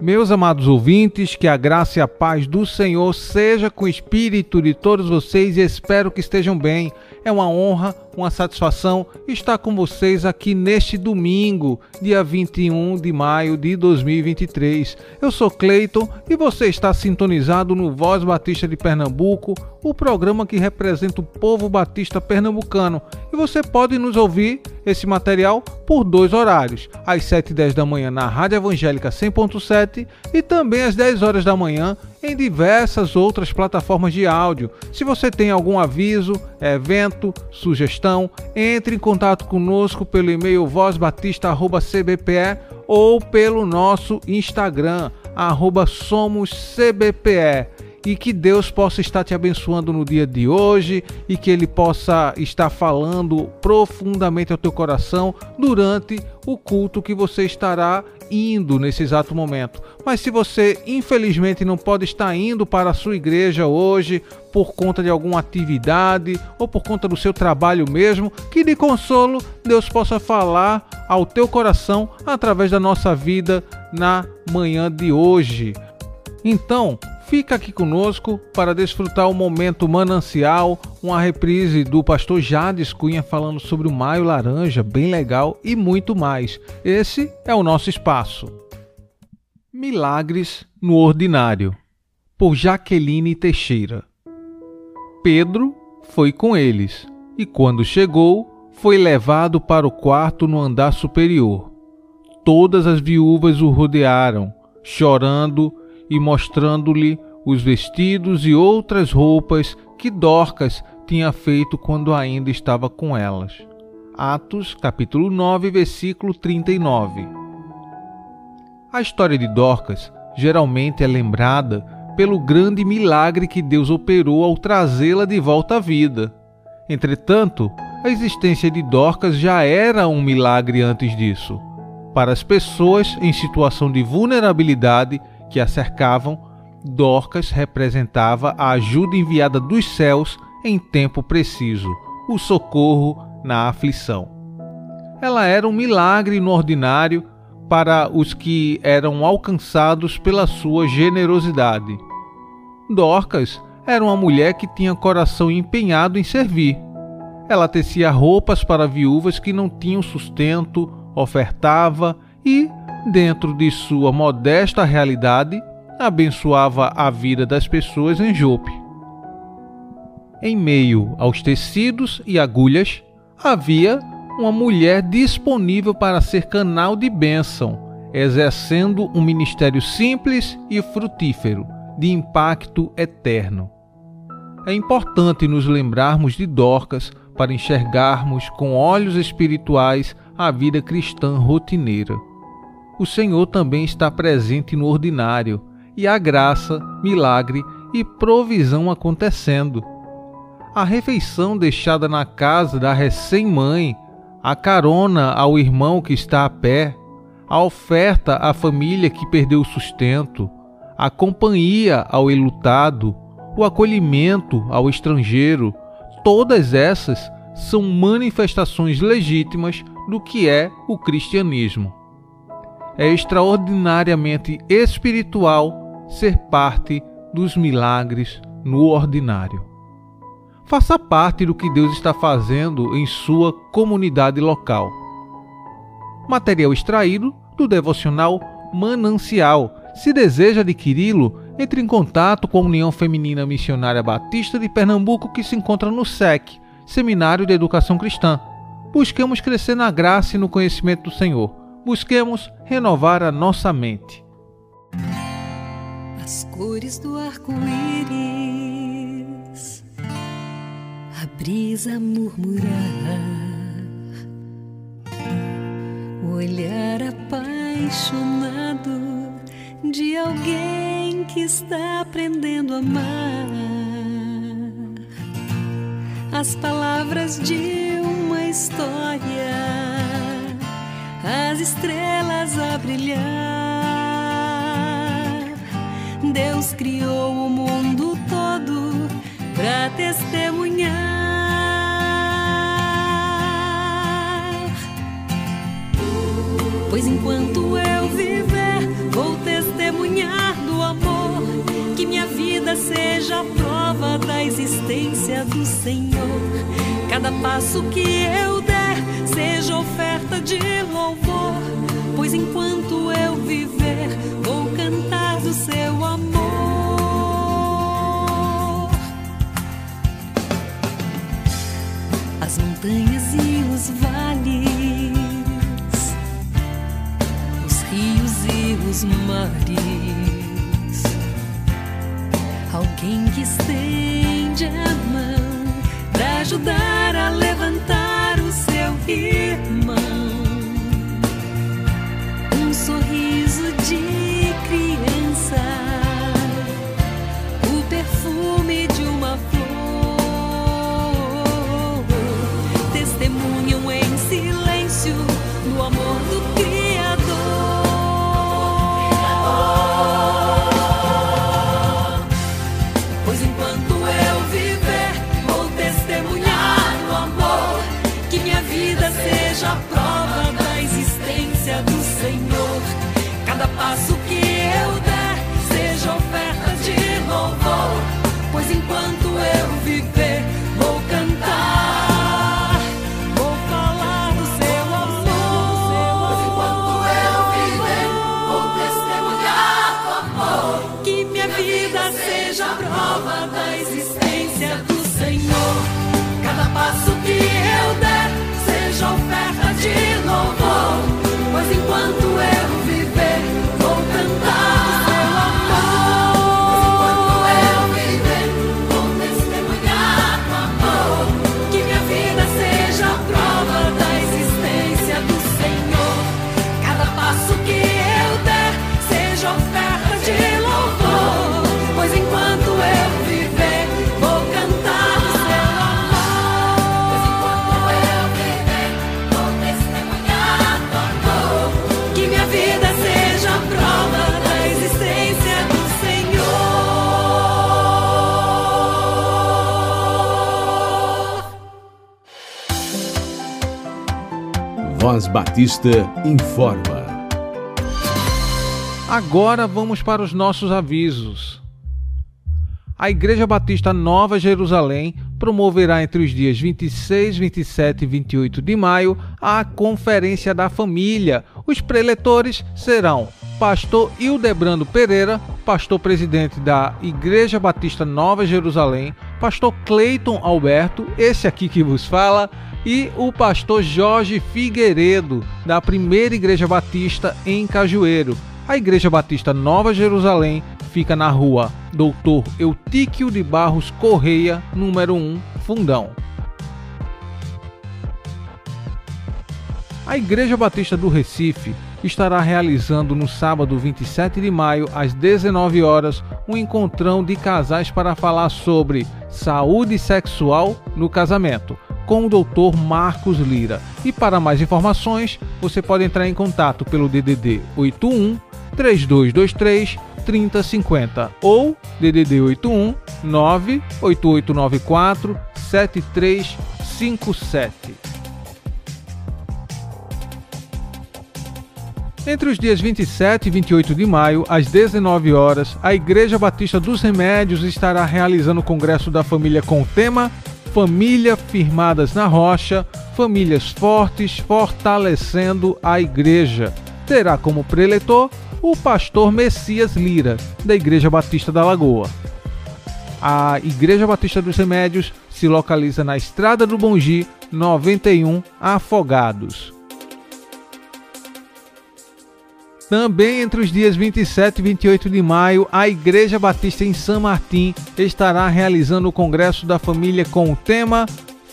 Meus amados ouvintes, que a graça e a paz do Senhor seja com o espírito de todos vocês e espero que estejam bem. É uma honra uma satisfação estar com vocês aqui neste domingo, dia 21 de maio de 2023. Eu sou Cleiton e você está sintonizado no Voz Batista de Pernambuco, o programa que representa o povo batista pernambucano. Você pode nos ouvir esse material por dois horários, às 7 e 10 da manhã na Rádio Evangélica 100.7 e também às 10 horas da manhã em diversas outras plataformas de áudio. Se você tem algum aviso, evento, sugestão, entre em contato conosco pelo e-mail vozbatista.cbpe ou pelo nosso Instagram, somoscbpe e que Deus possa estar te abençoando no dia de hoje e que Ele possa estar falando profundamente ao teu coração durante o culto que você estará indo nesse exato momento. Mas se você infelizmente não pode estar indo para a sua igreja hoje por conta de alguma atividade ou por conta do seu trabalho mesmo, que de consolo Deus possa falar ao teu coração através da nossa vida na manhã de hoje. Então, Fica aqui conosco para desfrutar o momento manancial, uma reprise do pastor Jades Cunha falando sobre o Maio Laranja, bem legal e muito mais. Esse é o nosso espaço. Milagres no Ordinário, por Jaqueline Teixeira. Pedro foi com eles e, quando chegou, foi levado para o quarto no andar superior. Todas as viúvas o rodearam, chorando e mostrando-lhe os vestidos e outras roupas que Dorcas tinha feito quando ainda estava com elas. Atos, capítulo 9, versículo 39. A história de Dorcas geralmente é lembrada pelo grande milagre que Deus operou ao trazê-la de volta à vida. Entretanto, a existência de Dorcas já era um milagre antes disso. Para as pessoas em situação de vulnerabilidade que a cercavam, Dorcas representava a ajuda enviada dos céus em tempo preciso, o socorro na aflição. Ela era um milagre no ordinário para os que eram alcançados pela sua generosidade. Dorcas era uma mulher que tinha coração empenhado em servir. Ela tecia roupas para viúvas que não tinham sustento, ofertava e, dentro de sua modesta realidade, abençoava a vida das pessoas em Jope. Em meio aos tecidos e agulhas, havia uma mulher disponível para ser canal de bênção, exercendo um ministério simples e frutífero, de impacto eterno. É importante nos lembrarmos de Dorcas para enxergarmos com olhos espirituais a vida cristã rotineira o Senhor também está presente no ordinário, e há graça, milagre e provisão acontecendo. A refeição deixada na casa da recém-mãe, a carona ao irmão que está a pé, a oferta à família que perdeu o sustento, a companhia ao elutado, o acolhimento ao estrangeiro, todas essas são manifestações legítimas do que é o cristianismo é extraordinariamente espiritual ser parte dos milagres no ordinário. Faça parte do que Deus está fazendo em sua comunidade local. Material extraído do devocional Manancial. Se deseja adquiri-lo, entre em contato com a União Feminina Missionária Batista de Pernambuco, que se encontra no SEC, Seminário de Educação Cristã. Busquemos crescer na graça e no conhecimento do Senhor busquemos renovar a nossa mente. As cores do arco-íris, a brisa murmurar, o olhar apaixonado de alguém que está aprendendo a amar, as palavras de uma história. As as estrelas a brilhar. Deus criou o mundo todo para testemunhar. Pois enquanto eu viver, vou testemunhar do amor. Que minha vida seja a prova da existência do Senhor. Cada passo que eu der seja oferta de louvor. Pois enquanto eu viver, vou cantar do seu amor. As montanhas e os vales, os rios e os mares. Pois enquanto eu Voz Batista informa. Agora vamos para os nossos avisos. A Igreja Batista Nova Jerusalém promoverá entre os dias 26, 27 e 28 de maio a Conferência da Família. Os preletores serão Pastor Hildebrando Pereira, pastor presidente da Igreja Batista Nova Jerusalém, Pastor Cleiton Alberto, esse aqui que vos fala, e o pastor Jorge Figueiredo, da Primeira Igreja Batista em Cajueiro. A Igreja Batista Nova Jerusalém fica na rua Doutor Eutíquio de Barros Correia, número 1, Fundão. A Igreja Batista do Recife estará realizando no sábado 27 de maio, às 19 horas, um encontrão de casais para falar sobre saúde sexual no casamento, com o Dr. Marcos Lira. E para mais informações, você pode entrar em contato pelo DDD 81 3223 3050 ou DDD 81 98894 7357. Entre os dias 27 e 28 de maio, às 19 horas, a Igreja Batista dos Remédios estará realizando o Congresso da Família com o tema Família Firmadas na Rocha, Famílias Fortes Fortalecendo a Igreja. Terá como preletor o pastor Messias Lira, da Igreja Batista da Lagoa. A Igreja Batista dos Remédios se localiza na Estrada do Bongi, 91 Afogados. Também entre os dias 27 e 28 de maio, a Igreja Batista em São Martim estará realizando o Congresso da Família com o tema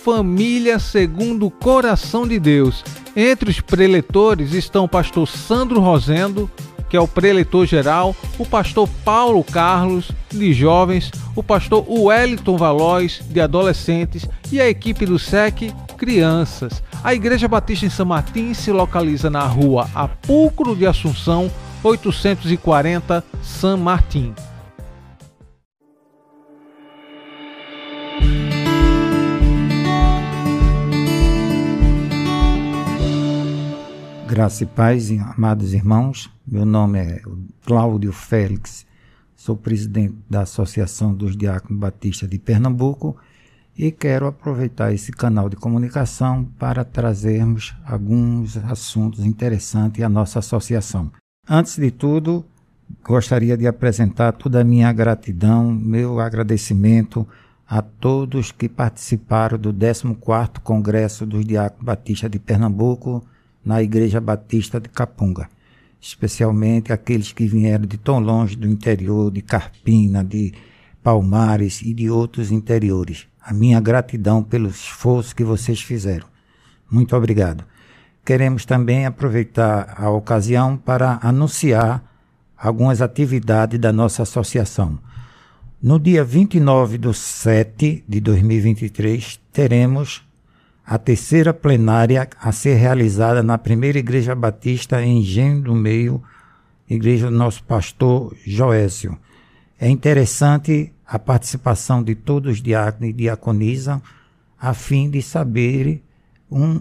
Família segundo o Coração de Deus. Entre os preletores estão o pastor Sandro Rosendo, que é o preletor geral, o pastor Paulo Carlos, de jovens, o pastor Wellington Valois, de adolescentes, e a equipe do SEC, crianças. A Igreja Batista em São Martim se localiza na rua Apulcro de Assunção, 840, São Martim. Graça e paz, amados irmãos. Meu nome é Cláudio Félix, sou presidente da Associação dos Diáconos Batistas de Pernambuco e quero aproveitar esse canal de comunicação para trazermos alguns assuntos interessantes à nossa associação. Antes de tudo, gostaria de apresentar toda a minha gratidão, meu agradecimento a todos que participaram do 14º Congresso dos Diáconos Batistas de Pernambuco na Igreja Batista de Capunga, especialmente aqueles que vieram de tão longe do interior, de Carpina, de Palmares e de outros interiores a minha gratidão pelo esforço que vocês fizeram. Muito obrigado. Queremos também aproveitar a ocasião para anunciar algumas atividades da nossa associação. No dia 29 de 7 de 2023, teremos a terceira plenária a ser realizada na primeira Igreja Batista em Engenho do Meio, igreja do nosso pastor Joésio. É interessante a participação de todos os diáconos e diaconisas, a fim de saber um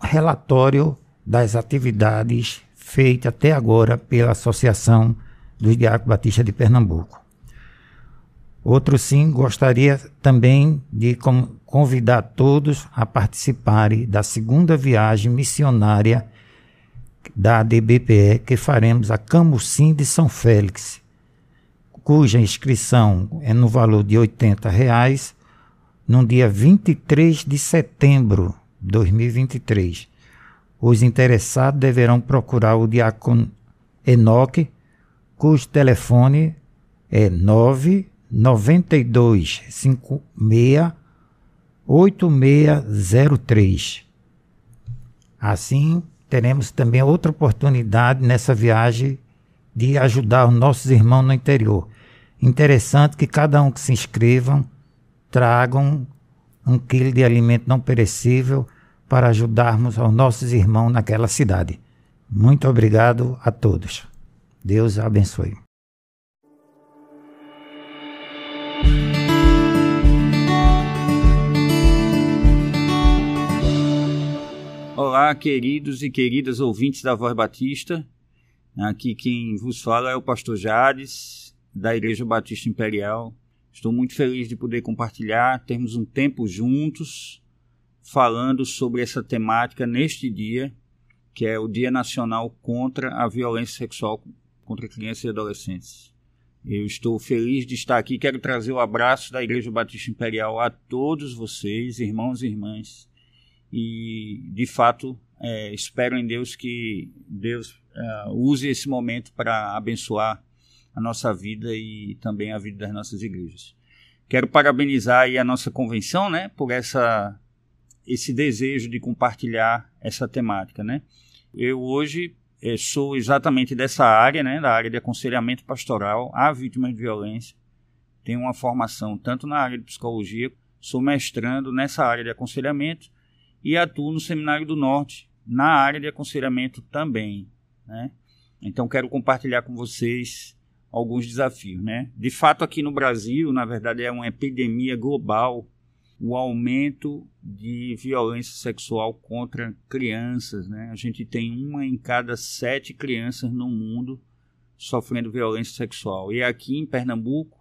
relatório das atividades feitas até agora pela Associação dos Diáconos Batistas de Pernambuco. Outro sim, gostaria também de convidar todos a participarem da segunda viagem missionária da ADBPE que faremos a Camusim de São Félix, cuja inscrição é no valor de 80 reais, no dia 23 de setembro de 2023. Os interessados deverão procurar o diácono Enoque, cujo telefone é 992 56 8603. Assim, teremos também outra oportunidade nessa viagem de ajudar os nossos irmãos no interior. Interessante que cada um que se inscrevam tragam um quilo de alimento não perecível para ajudarmos aos nossos irmãos naquela cidade. Muito obrigado a todos. Deus abençoe. Olá, queridos e queridas ouvintes da Voz Batista. Aqui quem vos fala é o pastor Jades, da Igreja Batista Imperial. Estou muito feliz de poder compartilhar, termos um tempo juntos falando sobre essa temática neste dia, que é o Dia Nacional contra a Violência Sexual contra Crianças e Adolescentes. Eu estou feliz de estar aqui. Quero trazer o abraço da Igreja Batista Imperial a todos vocês, irmãos e irmãs. E, de fato, é, espero em Deus que Deus uh, use esse momento para abençoar a nossa vida e também a vida das nossas igrejas. Quero parabenizar a nossa convenção, né, por essa esse desejo de compartilhar essa temática, né? Eu hoje eh, sou exatamente dessa área, né, da área de aconselhamento pastoral a vítimas de violência. Tenho uma formação tanto na área de psicologia, sou mestrando nessa área de aconselhamento e atuo no Seminário do Norte na área de aconselhamento também, né? Então quero compartilhar com vocês alguns desafios, né? De fato, aqui no Brasil, na verdade, é uma epidemia global o aumento de violência sexual contra crianças, né? A gente tem uma em cada sete crianças no mundo sofrendo violência sexual. E aqui em Pernambuco,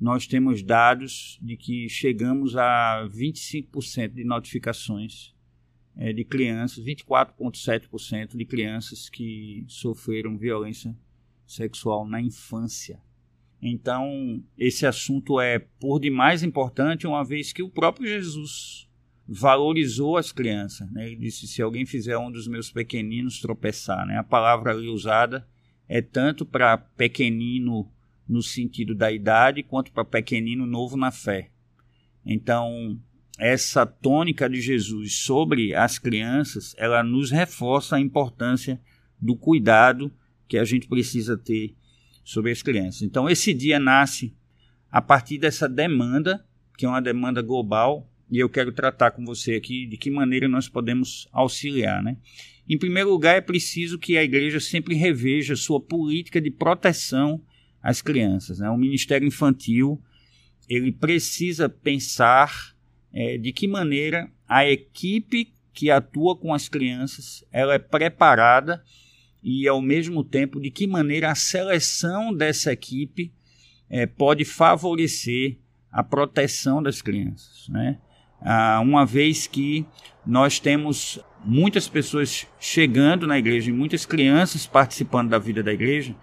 nós temos dados de que chegamos a 25% de notificações é, de crianças, 24,7% de crianças que sofreram violência sexual na infância. Então, esse assunto é por demais importante, uma vez que o próprio Jesus valorizou as crianças. Né? Ele disse: se alguém fizer um dos meus pequeninos tropeçar, né? a palavra ali usada é tanto para pequenino no sentido da idade, quanto para pequenino novo na fé. Então, essa tônica de Jesus sobre as crianças, ela nos reforça a importância do cuidado que a gente precisa ter sobre as crianças. Então, esse dia nasce a partir dessa demanda, que é uma demanda global, e eu quero tratar com você aqui de que maneira nós podemos auxiliar, né? Em primeiro lugar, é preciso que a igreja sempre reveja sua política de proteção às crianças. Né? O Ministério Infantil ele precisa pensar é, de que maneira a equipe que atua com as crianças ela é preparada e ao mesmo tempo de que maneira a seleção dessa equipe é, pode favorecer a proteção das crianças, né? Ah, uma vez que nós temos muitas pessoas chegando na igreja e muitas crianças participando da vida da igreja,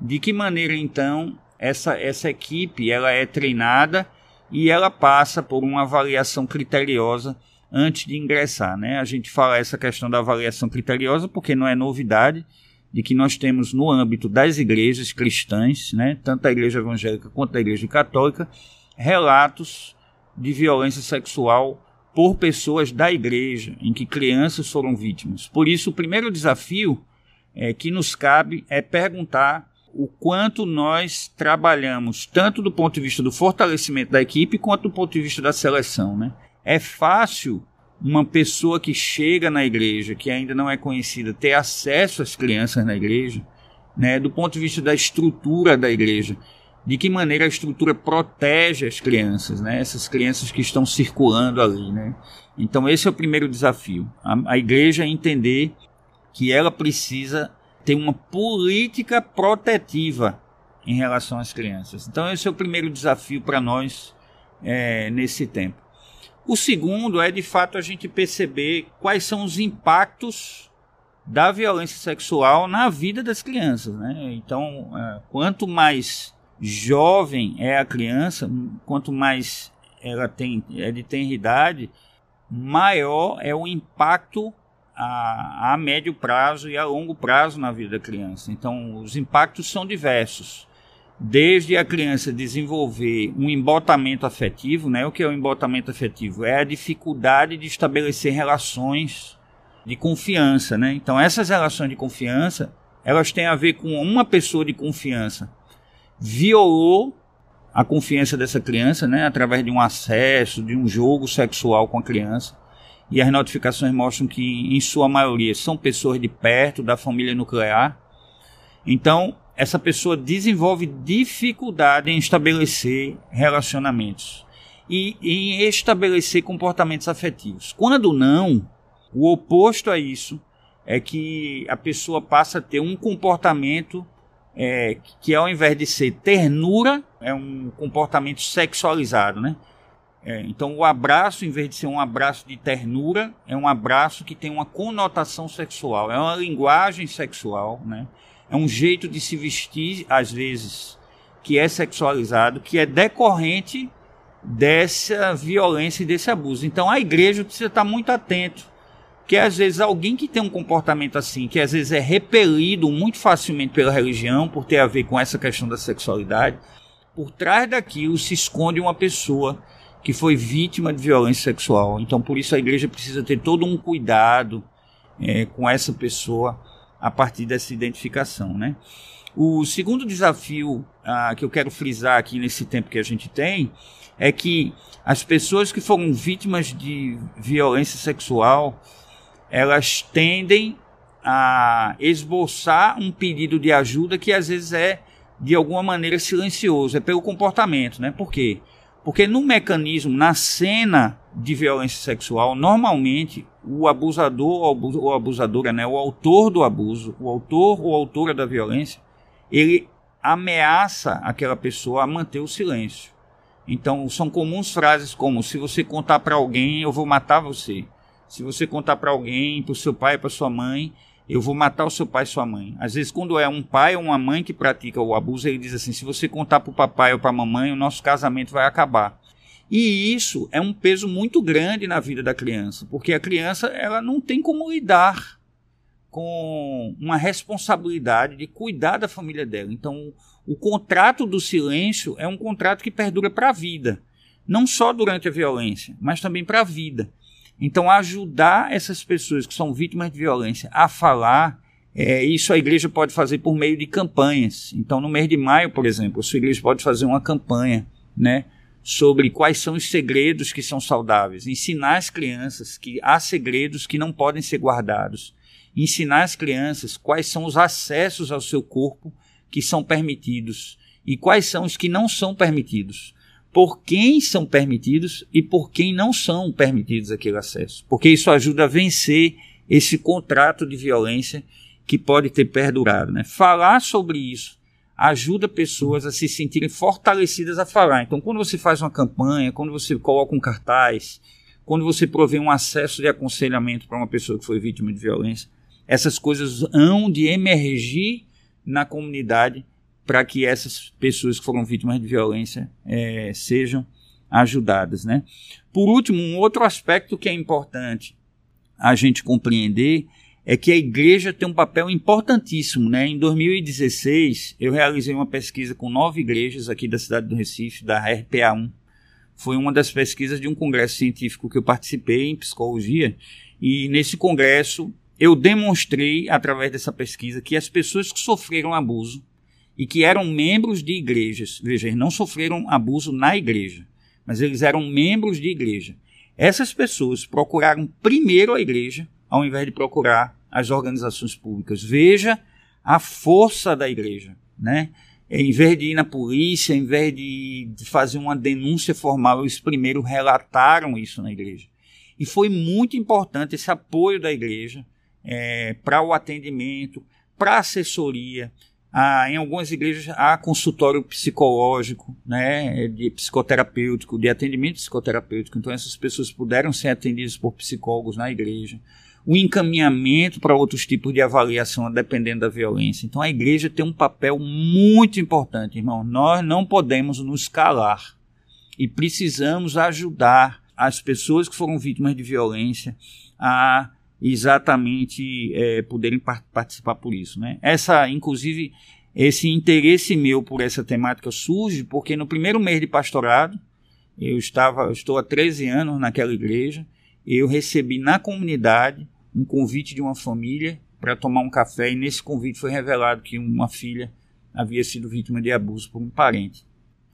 de que maneira então essa, essa equipe ela é treinada e ela passa por uma avaliação criteriosa antes de ingressar, né? A gente fala essa questão da avaliação criteriosa porque não é novidade de que nós temos no âmbito das igrejas cristãs, né, tanto da igreja evangélica quanto da igreja católica, relatos de violência sexual por pessoas da igreja, em que crianças foram vítimas. Por isso, o primeiro desafio é, que nos cabe é perguntar o quanto nós trabalhamos, tanto do ponto de vista do fortalecimento da equipe, quanto do ponto de vista da seleção. Né? É fácil uma pessoa que chega na igreja, que ainda não é conhecida, ter acesso às crianças na igreja, né? do ponto de vista da estrutura da igreja. De que maneira a estrutura protege as crianças, né? essas crianças que estão circulando ali. Né? Então, esse é o primeiro desafio. A, a igreja entender que ela precisa tem uma política protetiva em relação às crianças. Então, esse é o primeiro desafio para nós é, nesse tempo. O segundo é, de fato, a gente perceber quais são os impactos da violência sexual na vida das crianças. Né? Então, é, quanto mais jovem é a criança, quanto mais ela tem é de tenridade, maior é o impacto a, a médio prazo e a longo prazo na vida da criança. Então, os impactos são diversos. Desde a criança desenvolver um embotamento afetivo, né? O que é o embotamento afetivo? É a dificuldade de estabelecer relações de confiança, né? Então, essas relações de confiança, elas têm a ver com uma pessoa de confiança violou a confiança dessa criança, né? Através de um acesso, de um jogo sexual com a criança e as notificações mostram que, em sua maioria, são pessoas de perto da família nuclear. Então, essa pessoa desenvolve dificuldade em estabelecer relacionamentos e em estabelecer comportamentos afetivos. Quando não, o oposto a isso é que a pessoa passa a ter um comportamento é, que, ao invés de ser ternura, é um comportamento sexualizado, né? É, então, o abraço, em vez de ser um abraço de ternura, é um abraço que tem uma conotação sexual, é uma linguagem sexual, né? É um jeito de se vestir, às vezes, que é sexualizado, que é decorrente dessa violência e desse abuso. Então, a igreja precisa estar muito atento, que às vezes alguém que tem um comportamento assim, que às vezes é repelido muito facilmente pela religião, por ter a ver com essa questão da sexualidade, por trás daquilo se esconde uma pessoa que foi vítima de violência sexual. Então, por isso a igreja precisa ter todo um cuidado é, com essa pessoa a partir dessa identificação, né? O segundo desafio ah, que eu quero frisar aqui nesse tempo que a gente tem é que as pessoas que foram vítimas de violência sexual elas tendem a esboçar um pedido de ajuda que às vezes é de alguma maneira silencioso, é pelo comportamento, né? Por quê? Porque no mecanismo, na cena de violência sexual, normalmente o abusador ou abusadora, né, o autor do abuso, o autor ou autora da violência, ele ameaça aquela pessoa a manter o silêncio. Então, são comuns frases como: se você contar para alguém, eu vou matar você. Se você contar para alguém, para o seu pai, para sua mãe, eu vou matar o seu pai e sua mãe. Às vezes, quando é um pai ou uma mãe que pratica o abuso, ele diz assim: se você contar para o papai ou para a mamãe, o nosso casamento vai acabar. E isso é um peso muito grande na vida da criança, porque a criança ela não tem como lidar com uma responsabilidade de cuidar da família dela. Então, o contrato do silêncio é um contrato que perdura para a vida, não só durante a violência, mas também para a vida. Então, ajudar essas pessoas que são vítimas de violência a falar, é, isso a igreja pode fazer por meio de campanhas. Então, no mês de maio, por exemplo, a sua igreja pode fazer uma campanha, né? Sobre quais são os segredos que são saudáveis, ensinar as crianças que há segredos que não podem ser guardados, ensinar as crianças quais são os acessos ao seu corpo que são permitidos e quais são os que não são permitidos, por quem são permitidos e por quem não são permitidos aquele acesso, porque isso ajuda a vencer esse contrato de violência que pode ter perdurado. Né? Falar sobre isso ajuda pessoas a se sentirem fortalecidas a falar. Então, quando você faz uma campanha, quando você coloca um cartaz, quando você provê um acesso de aconselhamento para uma pessoa que foi vítima de violência, essas coisas hão de emergir na comunidade para que essas pessoas que foram vítimas de violência é, sejam ajudadas. Né? Por último, um outro aspecto que é importante a gente compreender é que a igreja tem um papel importantíssimo. Né? Em 2016, eu realizei uma pesquisa com nove igrejas aqui da cidade do Recife, da RPA1. Foi uma das pesquisas de um congresso científico que eu participei em psicologia, e nesse congresso eu demonstrei, através dessa pesquisa, que as pessoas que sofreram abuso e que eram membros de igrejas, veja, eles não sofreram abuso na igreja, mas eles eram membros de igreja. Essas pessoas procuraram primeiro a igreja ao invés de procurar as organizações públicas. Veja a força da igreja, né? Em vez de ir na polícia, em vez de, fazer uma denúncia formal, eles primeiro relataram isso na igreja. E foi muito importante esse apoio da igreja é, para o atendimento, para assessoria. Ah, em algumas igrejas há consultório psicológico, né, de psicoterapêutico, de atendimento psicoterapêutico. Então essas pessoas puderam ser atendidas por psicólogos na igreja o encaminhamento para outros tipos de avaliação, dependendo da violência. Então a igreja tem um papel muito importante, irmão. Nós não podemos nos calar e precisamos ajudar as pessoas que foram vítimas de violência a exatamente é, poderem participar por isso, né? Essa, inclusive, esse interesse meu por essa temática surge porque no primeiro mês de pastorado eu estava, eu estou há 13 anos naquela igreja, eu recebi na comunidade um convite de uma família para tomar um café e nesse convite foi revelado que uma filha havia sido vítima de abuso por um parente.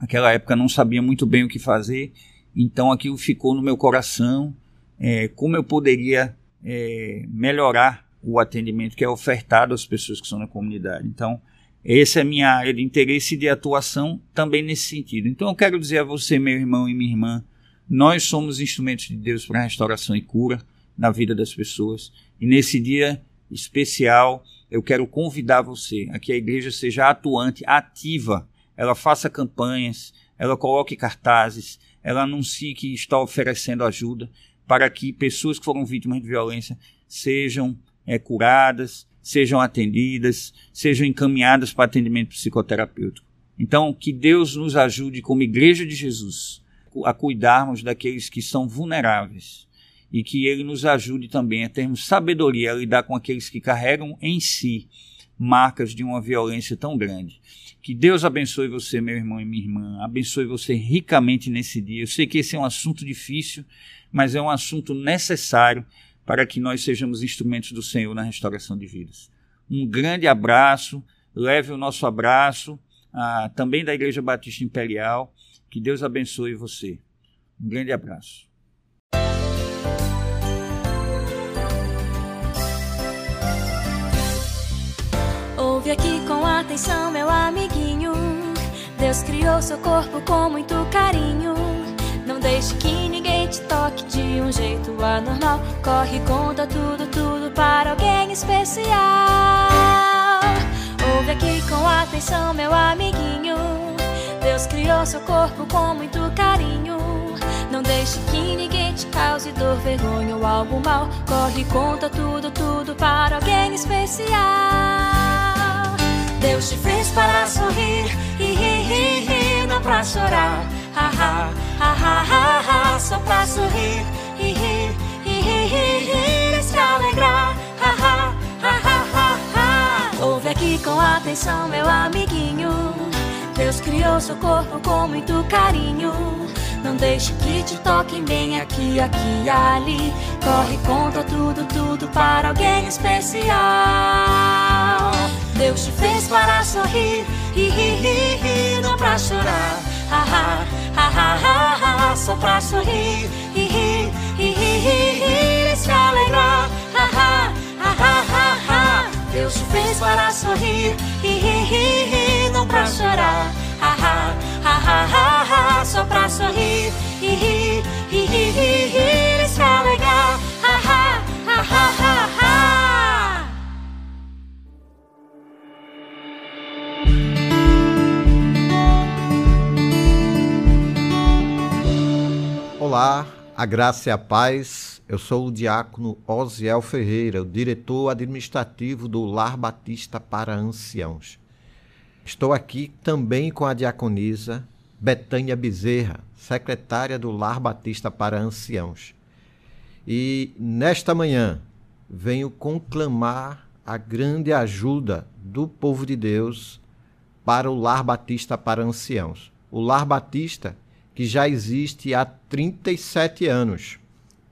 Naquela época não sabia muito bem o que fazer, então aquilo ficou no meu coração, é, como eu poderia é, melhorar o atendimento que é ofertado às pessoas que estão na comunidade. Então, essa é a minha área de interesse e de atuação também nesse sentido. Então, eu quero dizer a você, meu irmão e minha irmã, nós somos instrumentos de Deus para restauração e cura na vida das pessoas. E nesse dia especial, eu quero convidar você a que a igreja seja atuante, ativa, ela faça campanhas, ela coloque cartazes, ela anuncie que está oferecendo ajuda para que pessoas que foram vítimas de violência sejam é, curadas, sejam atendidas, sejam encaminhadas para atendimento psicoterapêutico. Então, que Deus nos ajude, como Igreja de Jesus, a cuidarmos daqueles que são vulneráveis e que ele nos ajude também a termos sabedoria a lidar com aqueles que carregam em si marcas de uma violência tão grande. Que Deus abençoe você, meu irmão e minha irmã, abençoe você ricamente nesse dia. Eu sei que esse é um assunto difícil, mas é um assunto necessário para que nós sejamos instrumentos do Senhor na restauração de vidas. Um grande abraço, leve o nosso abraço também da Igreja Batista Imperial. Que Deus abençoe você. Um grande abraço. Ouve aqui com atenção, meu amiguinho. Deus criou seu corpo com muito carinho. Não deixe que ninguém te toque de um jeito anormal. Corre, conta tudo, tudo para alguém especial. Ouve aqui com atenção, meu amiguinho. Deus criou seu corpo com muito carinho. Não deixe que ninguém te cause dor, vergonha ou algo mal. Corre, conta tudo, tudo para alguém especial. Deus te fez para sorrir e rir, rir, rir, não pra chorar. Ha, ha, ha, ha, ha, ha, só pra sorrir e rir, e rir, rir, rir, e se alegrar. Ha, ha, ha, ha, ha, ha. Ouve aqui com atenção, meu amiguinho. Deus criou seu corpo com muito carinho. Não deixe que te toquem bem aqui, aqui e ali. Corre, conta tudo, tudo para alguém especial. Deus te fez para sorrir. E rir, rir, rir, não pra chorar. ha, ha, ha, ha, ha, só pra sorrir, ri, ri, ri, ri, ri, ri, se alegrar, ha, ha, ha, ha, ha, ha. Deus te fez para sorrir, ri, ri, ri, ri, não pra chorar, a graça e a paz. Eu sou o diácono Osiel Ferreira, o diretor administrativo do Lar Batista para Anciãos. Estou aqui também com a diaconisa Betânia Bezerra, secretária do Lar Batista para Anciãos. E nesta manhã venho conclamar a grande ajuda do povo de Deus para o Lar Batista para Anciãos. O Lar Batista que já existe há 37 anos,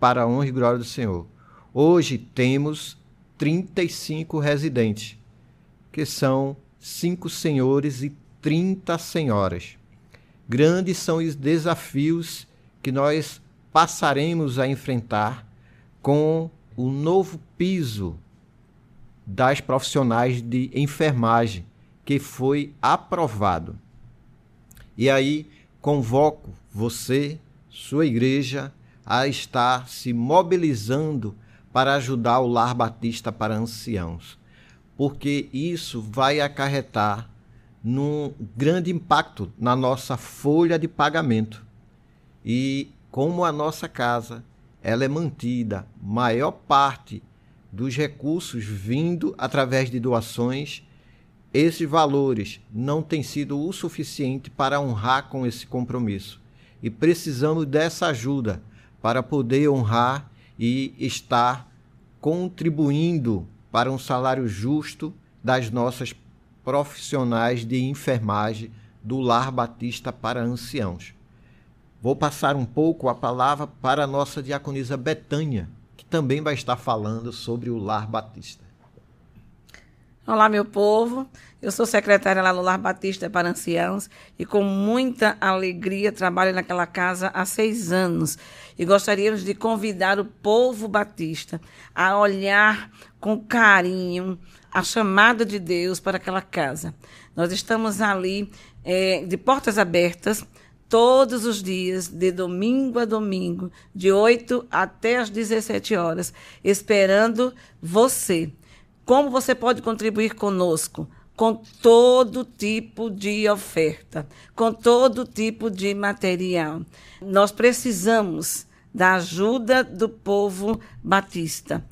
para a honra e glória do Senhor. Hoje temos 35 residentes, que são cinco senhores e 30 senhoras. Grandes são os desafios que nós passaremos a enfrentar com o novo piso das profissionais de enfermagem que foi aprovado. E aí convoco você, sua igreja, a estar se mobilizando para ajudar o Lar Batista para anciãos, porque isso vai acarretar num grande impacto na nossa folha de pagamento. E como a nossa casa, ela é mantida maior parte dos recursos vindo através de doações esses valores não têm sido o suficiente para honrar com esse compromisso. E precisamos dessa ajuda para poder honrar e estar contribuindo para um salário justo das nossas profissionais de enfermagem do Lar Batista para Anciãos. Vou passar um pouco a palavra para a nossa diaconisa Betânia, que também vai estar falando sobre o Lar Batista. Olá, meu povo. Eu sou secretária lá no Lar Batista para Anciãos e com muita alegria trabalho naquela casa há seis anos. E gostaríamos de convidar o povo batista a olhar com carinho a chamada de Deus para aquela casa. Nós estamos ali é, de portas abertas todos os dias, de domingo a domingo, de 8 até as 17 horas, esperando você. Como você pode contribuir conosco? Com todo tipo de oferta, com todo tipo de material. Nós precisamos da ajuda do povo batista.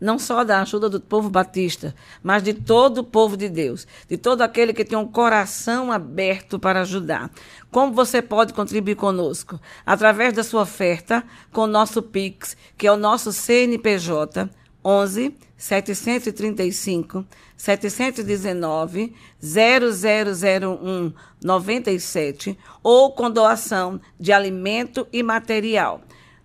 Não só da ajuda do povo batista, mas de todo o povo de Deus, de todo aquele que tem um coração aberto para ajudar. Como você pode contribuir conosco? Através da sua oferta com o nosso Pix, que é o nosso CNPJ 11 735 719 0001 97 ou com doação de alimento e material.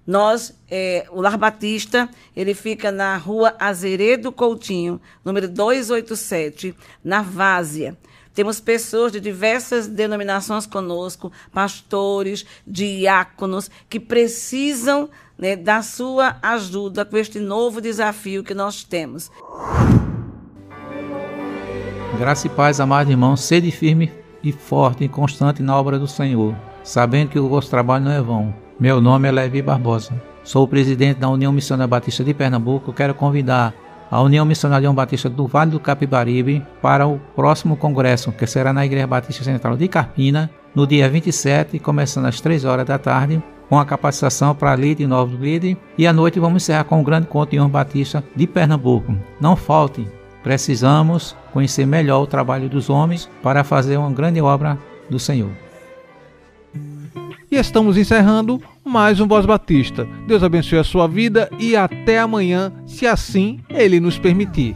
Nós, é, o Lar Batista, ele fica na rua Azeredo Coutinho, número 287, na Várzea. Temos pessoas de diversas denominações conosco, pastores, diáconos, que precisam né, da sua ajuda com este novo desafio que nós temos. Graça e paz, amados irmãos, sede firme e forte e constante na obra do Senhor, sabendo que o vosso trabalho não é vão. Meu nome é Levi Barbosa. Sou o presidente da União Missionária Batista de Pernambuco. Quero convidar a União Missionária Batista do Vale do Capibaribe para o próximo congresso, que será na Igreja Batista Central de Carpina, no dia 27, começando às 3 horas da tarde, com a capacitação para líder e novos líderes. E à noite vamos encerrar com um grande conto de Batista de Pernambuco. Não falte, precisamos conhecer melhor o trabalho dos homens para fazer uma grande obra do Senhor. E estamos encerrando mais um Voz Batista. Deus abençoe a sua vida e até amanhã, se assim Ele nos permitir.